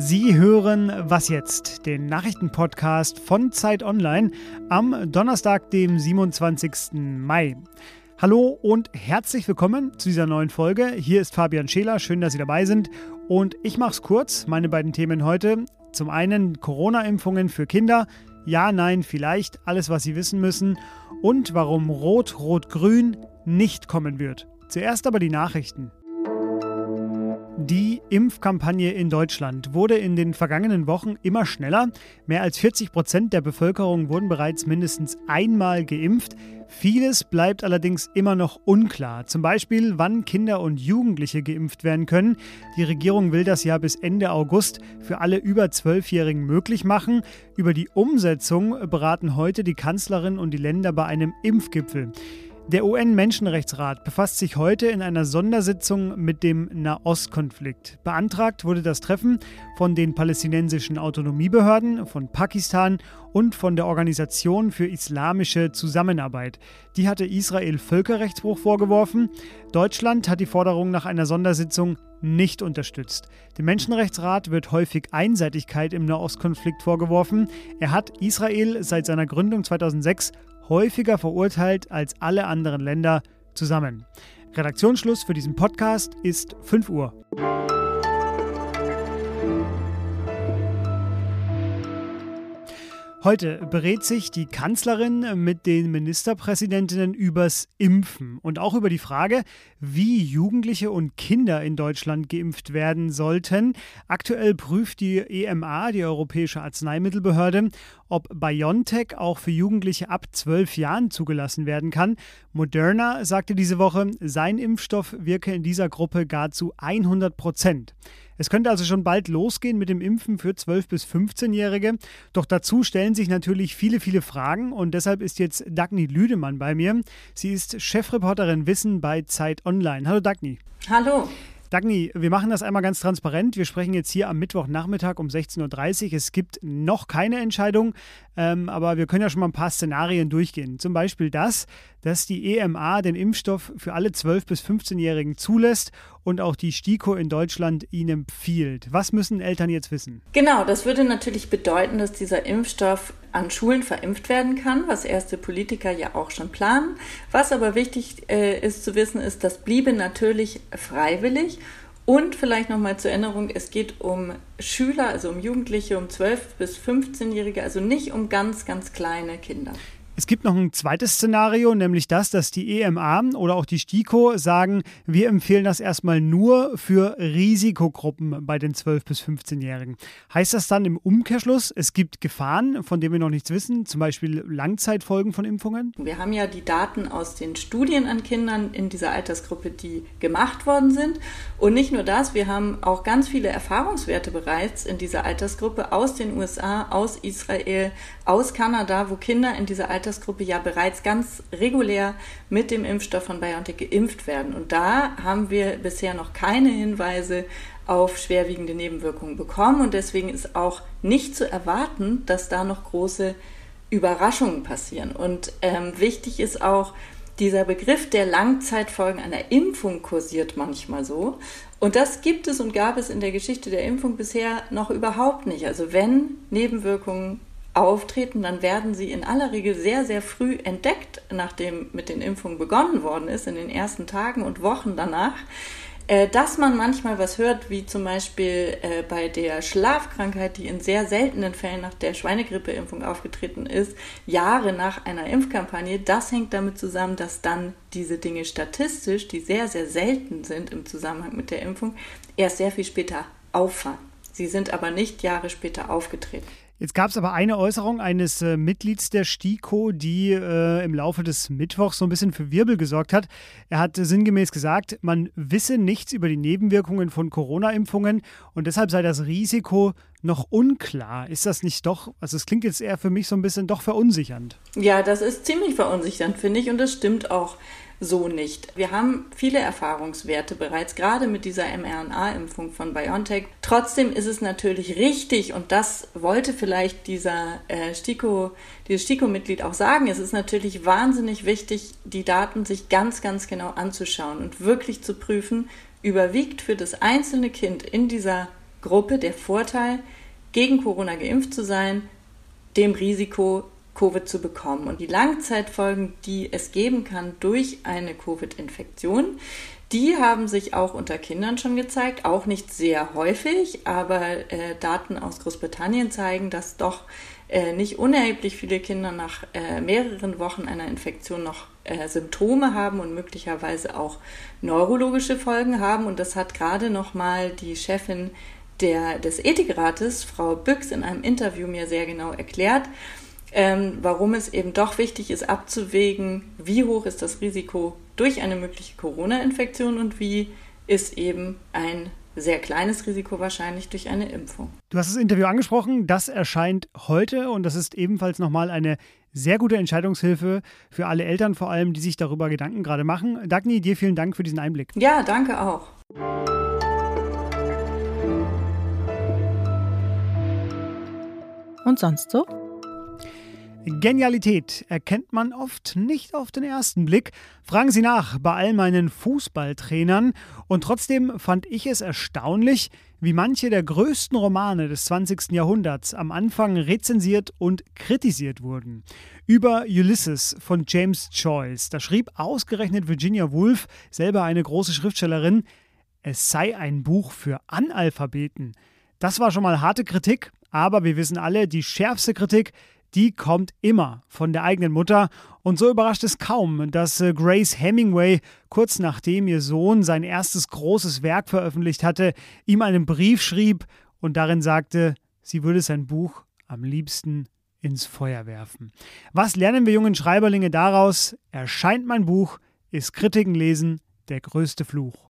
Sie hören Was jetzt, den Nachrichtenpodcast von Zeit Online am Donnerstag, dem 27. Mai. Hallo und herzlich willkommen zu dieser neuen Folge. Hier ist Fabian Scheler, schön, dass Sie dabei sind. Und ich mache es kurz. Meine beiden Themen heute. Zum einen Corona-Impfungen für Kinder. Ja, nein, vielleicht. Alles, was Sie wissen müssen. Und warum Rot, Rot, Grün nicht kommen wird. Zuerst aber die Nachrichten. Die Impfkampagne in Deutschland wurde in den vergangenen Wochen immer schneller. Mehr als 40 Prozent der Bevölkerung wurden bereits mindestens einmal geimpft. Vieles bleibt allerdings immer noch unklar. Zum Beispiel, wann Kinder und Jugendliche geimpft werden können. Die Regierung will das ja bis Ende August für alle über Zwölfjährigen möglich machen. Über die Umsetzung beraten heute die Kanzlerin und die Länder bei einem Impfgipfel. Der UN-Menschenrechtsrat befasst sich heute in einer Sondersitzung mit dem Nahostkonflikt. Beantragt wurde das Treffen von den palästinensischen Autonomiebehörden, von Pakistan und von der Organisation für islamische Zusammenarbeit. Die hatte Israel Völkerrechtsbruch vorgeworfen. Deutschland hat die Forderung nach einer Sondersitzung nicht unterstützt. Dem Menschenrechtsrat wird häufig Einseitigkeit im Nahostkonflikt vorgeworfen. Er hat Israel seit seiner Gründung 2006 häufiger verurteilt als alle anderen Länder zusammen. Redaktionsschluss für diesen Podcast ist 5 Uhr. Heute berät sich die Kanzlerin mit den Ministerpräsidentinnen übers Impfen und auch über die Frage, wie Jugendliche und Kinder in Deutschland geimpft werden sollten. Aktuell prüft die EMA, die Europäische Arzneimittelbehörde, ob BioNTech auch für Jugendliche ab zwölf Jahren zugelassen werden kann. Moderna sagte diese Woche, sein Impfstoff wirke in dieser Gruppe gar zu 100 Prozent. Es könnte also schon bald losgehen mit dem Impfen für 12- bis 15-Jährige. Doch dazu stellen sich natürlich viele, viele Fragen und deshalb ist jetzt Dagny Lüdemann bei mir. Sie ist Chefreporterin Wissen bei Zeit Online. Hallo Dagny. Hallo. Dagny, wir machen das einmal ganz transparent. Wir sprechen jetzt hier am Mittwochnachmittag um 16.30 Uhr. Es gibt noch keine Entscheidung, ähm, aber wir können ja schon mal ein paar Szenarien durchgehen. Zum Beispiel das, dass die EMA den Impfstoff für alle 12- bis 15-Jährigen zulässt und auch die STIKO in Deutschland ihn empfiehlt. Was müssen Eltern jetzt wissen? Genau, das würde natürlich bedeuten, dass dieser Impfstoff an Schulen verimpft werden kann, was erste Politiker ja auch schon planen. Was aber wichtig äh, ist zu wissen, ist, das bliebe natürlich freiwillig. Und vielleicht nochmal zur Erinnerung, es geht um Schüler, also um Jugendliche, um 12- bis 15-Jährige, also nicht um ganz, ganz kleine Kinder. Es gibt noch ein zweites Szenario, nämlich das, dass die EMA oder auch die STIKO sagen, wir empfehlen das erstmal nur für Risikogruppen bei den 12- bis 15-Jährigen. Heißt das dann im Umkehrschluss, es gibt Gefahren, von denen wir noch nichts wissen, zum Beispiel Langzeitfolgen von Impfungen? Wir haben ja die Daten aus den Studien an Kindern in dieser Altersgruppe, die gemacht worden sind. Und nicht nur das, wir haben auch ganz viele Erfahrungswerte bereits in dieser Altersgruppe aus den USA, aus Israel, aus Kanada, wo Kinder in dieser Altersgruppe Altersgruppe ja bereits ganz regulär mit dem Impfstoff von BioNTech geimpft werden. Und da haben wir bisher noch keine Hinweise auf schwerwiegende Nebenwirkungen bekommen. Und deswegen ist auch nicht zu erwarten, dass da noch große Überraschungen passieren. Und ähm, wichtig ist auch, dieser Begriff der Langzeitfolgen einer Impfung kursiert manchmal so. Und das gibt es und gab es in der Geschichte der Impfung bisher noch überhaupt nicht. Also wenn Nebenwirkungen auftreten, dann werden sie in aller Regel sehr, sehr früh entdeckt, nachdem mit den Impfungen begonnen worden ist, in den ersten Tagen und Wochen danach. Äh, dass man manchmal was hört, wie zum Beispiel äh, bei der Schlafkrankheit, die in sehr seltenen Fällen nach der Schweinegrippeimpfung aufgetreten ist, Jahre nach einer Impfkampagne, das hängt damit zusammen, dass dann diese Dinge statistisch, die sehr, sehr selten sind im Zusammenhang mit der Impfung, erst sehr viel später auffallen. Sie sind aber nicht Jahre später aufgetreten. Jetzt gab es aber eine Äußerung eines äh, Mitglieds der STIKO, die äh, im Laufe des Mittwochs so ein bisschen für Wirbel gesorgt hat. Er hat sinngemäß gesagt, man wisse nichts über die Nebenwirkungen von Corona-Impfungen und deshalb sei das Risiko noch unklar. Ist das nicht doch, also es klingt jetzt eher für mich so ein bisschen doch verunsichernd. Ja, das ist ziemlich verunsichernd, finde ich, und das stimmt auch so nicht. Wir haben viele Erfahrungswerte bereits, gerade mit dieser mRNA-Impfung von BioNTech. Trotzdem ist es natürlich richtig, und das wollte vielleicht dieser äh, STIKO, dieses STIKO-Mitglied auch sagen, es ist natürlich wahnsinnig wichtig, die Daten sich ganz, ganz genau anzuschauen und wirklich zu prüfen, überwiegt für das einzelne Kind in dieser Gruppe der Vorteil, gegen Corona geimpft zu sein, dem Risiko, Covid zu bekommen. Und die Langzeitfolgen, die es geben kann durch eine Covid-Infektion, die haben sich auch unter Kindern schon gezeigt, auch nicht sehr häufig, aber äh, Daten aus Großbritannien zeigen, dass doch äh, nicht unerheblich viele Kinder nach äh, mehreren Wochen einer Infektion noch äh, Symptome haben und möglicherweise auch neurologische Folgen haben. Und das hat gerade noch mal die Chefin der, des Ethikrates, Frau Büchs, in einem Interview mir sehr genau erklärt ähm, warum es eben doch wichtig ist, abzuwägen, wie hoch ist das Risiko durch eine mögliche Corona-Infektion und wie ist eben ein sehr kleines Risiko wahrscheinlich durch eine Impfung. Du hast das Interview angesprochen, das erscheint heute und das ist ebenfalls nochmal eine sehr gute Entscheidungshilfe für alle Eltern vor allem, die sich darüber Gedanken gerade machen. Dagny, dir vielen Dank für diesen Einblick. Ja, danke auch. Und sonst so? Genialität erkennt man oft nicht auf den ersten Blick. Fragen Sie nach bei all meinen Fußballtrainern. Und trotzdem fand ich es erstaunlich, wie manche der größten Romane des 20. Jahrhunderts am Anfang rezensiert und kritisiert wurden. Über Ulysses von James Joyce, da schrieb ausgerechnet Virginia Woolf, selber eine große Schriftstellerin, es sei ein Buch für Analphabeten. Das war schon mal harte Kritik, aber wir wissen alle, die schärfste Kritik, die kommt immer von der eigenen Mutter. Und so überrascht es kaum, dass äh, Grace Hemingway, kurz nachdem ihr Sohn sein erstes großes Werk veröffentlicht hatte, ihm einen Brief schrieb und darin sagte, sie würde sein Buch am liebsten ins Feuer werfen. Was lernen wir jungen Schreiberlinge daraus? Erscheint mein Buch, ist Kritiken lesen der größte Fluch.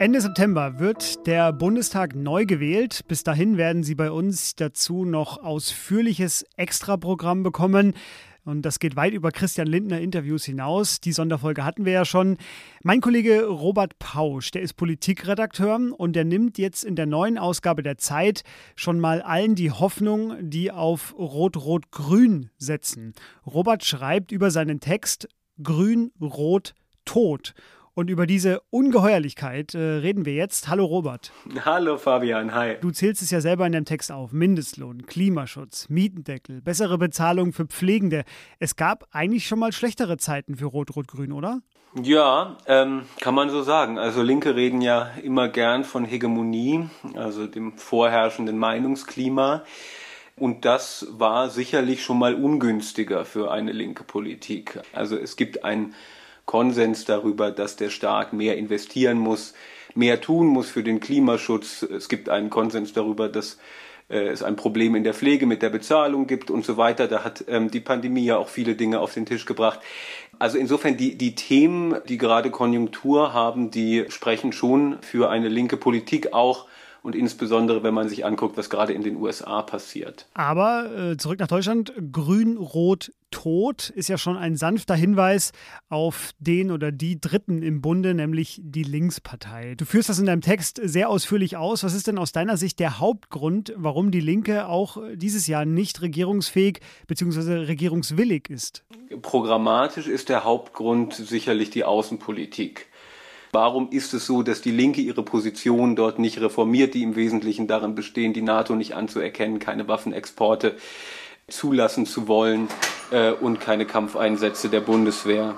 Ende September wird der Bundestag neu gewählt. Bis dahin werden Sie bei uns dazu noch ausführliches Extraprogramm bekommen. Und das geht weit über Christian Lindner Interviews hinaus. Die Sonderfolge hatten wir ja schon. Mein Kollege Robert Pausch, der ist Politikredakteur und der nimmt jetzt in der neuen Ausgabe der Zeit schon mal allen die Hoffnung, die auf Rot-Rot-Grün setzen. Robert schreibt über seinen Text Grün, Rot, Tod. Und über diese Ungeheuerlichkeit äh, reden wir jetzt. Hallo Robert. Hallo Fabian, hi. Du zählst es ja selber in deinem Text auf. Mindestlohn, Klimaschutz, Mietendeckel, bessere Bezahlung für Pflegende. Es gab eigentlich schon mal schlechtere Zeiten für Rot-Rot-Grün, oder? Ja, ähm, kann man so sagen. Also Linke reden ja immer gern von Hegemonie, also dem vorherrschenden Meinungsklima. Und das war sicherlich schon mal ungünstiger für eine linke Politik. Also es gibt ein Konsens darüber, dass der Staat mehr investieren muss, mehr tun muss für den Klimaschutz. Es gibt einen Konsens darüber, dass äh, es ein Problem in der Pflege mit der Bezahlung gibt und so weiter. Da hat ähm, die Pandemie ja auch viele Dinge auf den Tisch gebracht. Also insofern die, die Themen, die gerade Konjunktur haben, die sprechen schon für eine linke Politik auch und insbesondere wenn man sich anguckt, was gerade in den USA passiert. Aber äh, zurück nach Deutschland, grün-rot tot ist ja schon ein sanfter Hinweis auf den oder die Dritten im Bunde, nämlich die Linkspartei. Du führst das in deinem Text sehr ausführlich aus. Was ist denn aus deiner Sicht der Hauptgrund, warum die Linke auch dieses Jahr nicht regierungsfähig bzw. regierungswillig ist? Programmatisch ist der Hauptgrund sicherlich die Außenpolitik. Warum ist es so, dass die Linke ihre Position dort nicht reformiert, die im Wesentlichen darin bestehen, die NATO nicht anzuerkennen, keine Waffenexporte zulassen zu wollen äh, und keine Kampfeinsätze der Bundeswehr?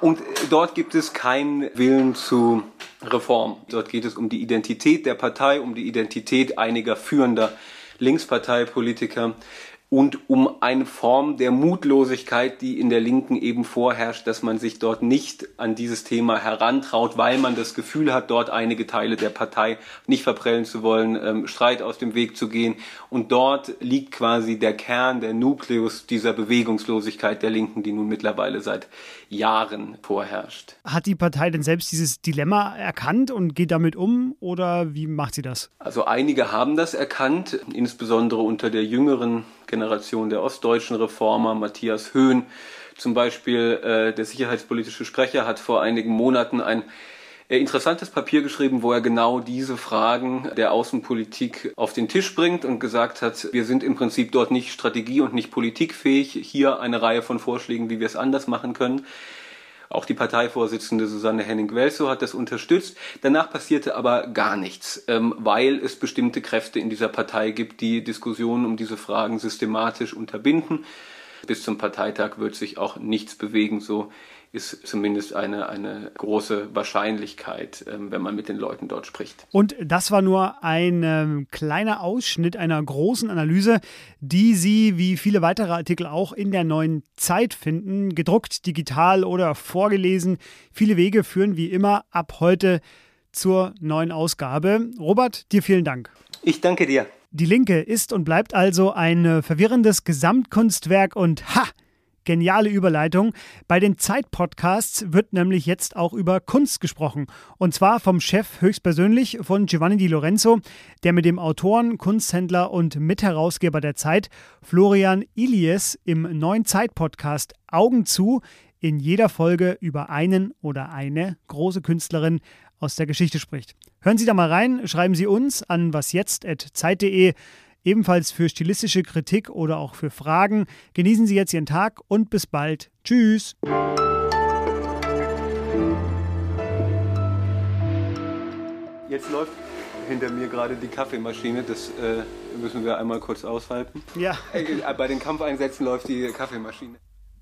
Und dort gibt es keinen Willen zu Reform. Dort geht es um die Identität der Partei, um die Identität einiger führender Linksparteipolitiker und um eine Form der Mutlosigkeit, die in der Linken eben vorherrscht, dass man sich dort nicht an dieses Thema herantraut, weil man das Gefühl hat, dort einige Teile der Partei nicht verprellen zu wollen, ähm, Streit aus dem Weg zu gehen. Und dort liegt quasi der Kern, der Nukleus dieser Bewegungslosigkeit der Linken, die nun mittlerweile seit Jahren vorherrscht. Hat die Partei denn selbst dieses Dilemma erkannt und geht damit um oder wie macht sie das? Also einige haben das erkannt, insbesondere unter der jüngeren Generation der ostdeutschen Reformer, Matthias Höhn zum Beispiel, äh, der sicherheitspolitische Sprecher, hat vor einigen Monaten ein äh, interessantes Papier geschrieben, wo er genau diese Fragen der Außenpolitik auf den Tisch bringt und gesagt hat, wir sind im Prinzip dort nicht strategie- und nicht politikfähig. Hier eine Reihe von Vorschlägen, wie wir es anders machen können. Auch die Parteivorsitzende Susanne Henning-Welsow hat das unterstützt. Danach passierte aber gar nichts, ähm, weil es bestimmte Kräfte in dieser Partei gibt, die Diskussionen um diese Fragen systematisch unterbinden. Bis zum Parteitag wird sich auch nichts bewegen, so ist zumindest eine, eine große Wahrscheinlichkeit, ähm, wenn man mit den Leuten dort spricht. Und das war nur ein ähm, kleiner Ausschnitt einer großen Analyse, die Sie, wie viele weitere Artikel auch in der neuen Zeit finden, gedruckt, digital oder vorgelesen. Viele Wege führen wie immer ab heute zur neuen Ausgabe. Robert, dir vielen Dank. Ich danke dir. Die Linke ist und bleibt also ein verwirrendes Gesamtkunstwerk und ha! Geniale Überleitung. Bei den Zeit-Podcasts wird nämlich jetzt auch über Kunst gesprochen. Und zwar vom Chef höchstpersönlich von Giovanni Di Lorenzo, der mit dem Autoren, Kunsthändler und Mitherausgeber der Zeit, Florian Ilies, im neuen Zeit-Podcast Augen zu in jeder Folge über einen oder eine große Künstlerin aus der Geschichte spricht. Hören Sie da mal rein, schreiben Sie uns an wasjetzt.zeit.de ebenfalls für stilistische Kritik oder auch für Fragen. Genießen Sie jetzt Ihren Tag und bis bald. Tschüss. Jetzt läuft hinter mir gerade die Kaffeemaschine. Das äh, müssen wir einmal kurz aushalten. Ja. Äh, bei den Kampfeinsätzen läuft die Kaffeemaschine.